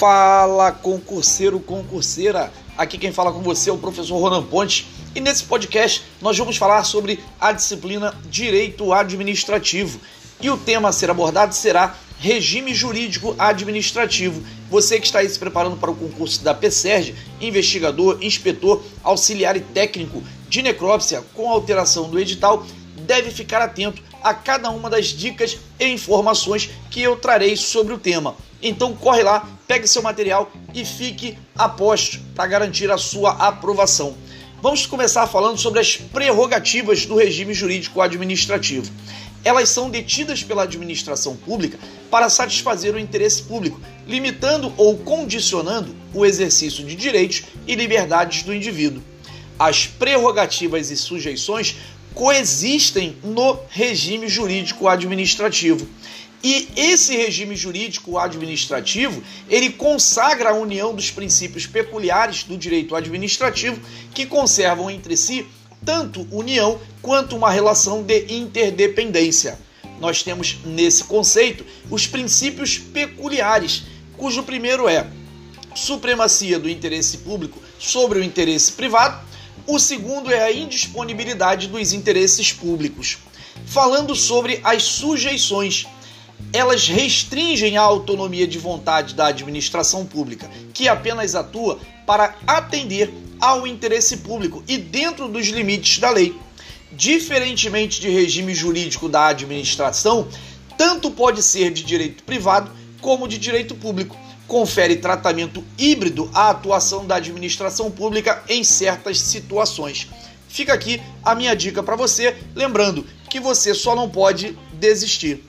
Fala concurseiro, concurseira. Aqui quem fala com você é o professor Ronan Ponte e nesse podcast nós vamos falar sobre a disciplina Direito Administrativo. E o tema a ser abordado será Regime Jurídico Administrativo. Você que está aí se preparando para o concurso da PSERG, investigador, inspetor, auxiliar e técnico de necrópsia com alteração do edital, deve ficar atento a cada uma das dicas e informações que eu trarei sobre o tema. Então corre lá, pegue seu material e fique a posto para garantir a sua aprovação. Vamos começar falando sobre as prerrogativas do regime jurídico administrativo. Elas são detidas pela administração pública para satisfazer o interesse público, limitando ou condicionando o exercício de direitos e liberdades do indivíduo. As prerrogativas e sujeições coexistem no regime jurídico administrativo. E esse regime jurídico administrativo, ele consagra a união dos princípios peculiares do direito administrativo que conservam entre si tanto união quanto uma relação de interdependência. Nós temos nesse conceito os princípios peculiares, cujo primeiro é supremacia do interesse público sobre o interesse privado, o segundo é a indisponibilidade dos interesses públicos. Falando sobre as sujeições, elas restringem a autonomia de vontade da administração pública, que apenas atua para atender ao interesse público e dentro dos limites da lei. Diferentemente de regime jurídico da administração, tanto pode ser de direito privado como de direito público. Confere tratamento híbrido à atuação da administração pública em certas situações. Fica aqui a minha dica para você, lembrando que você só não pode desistir.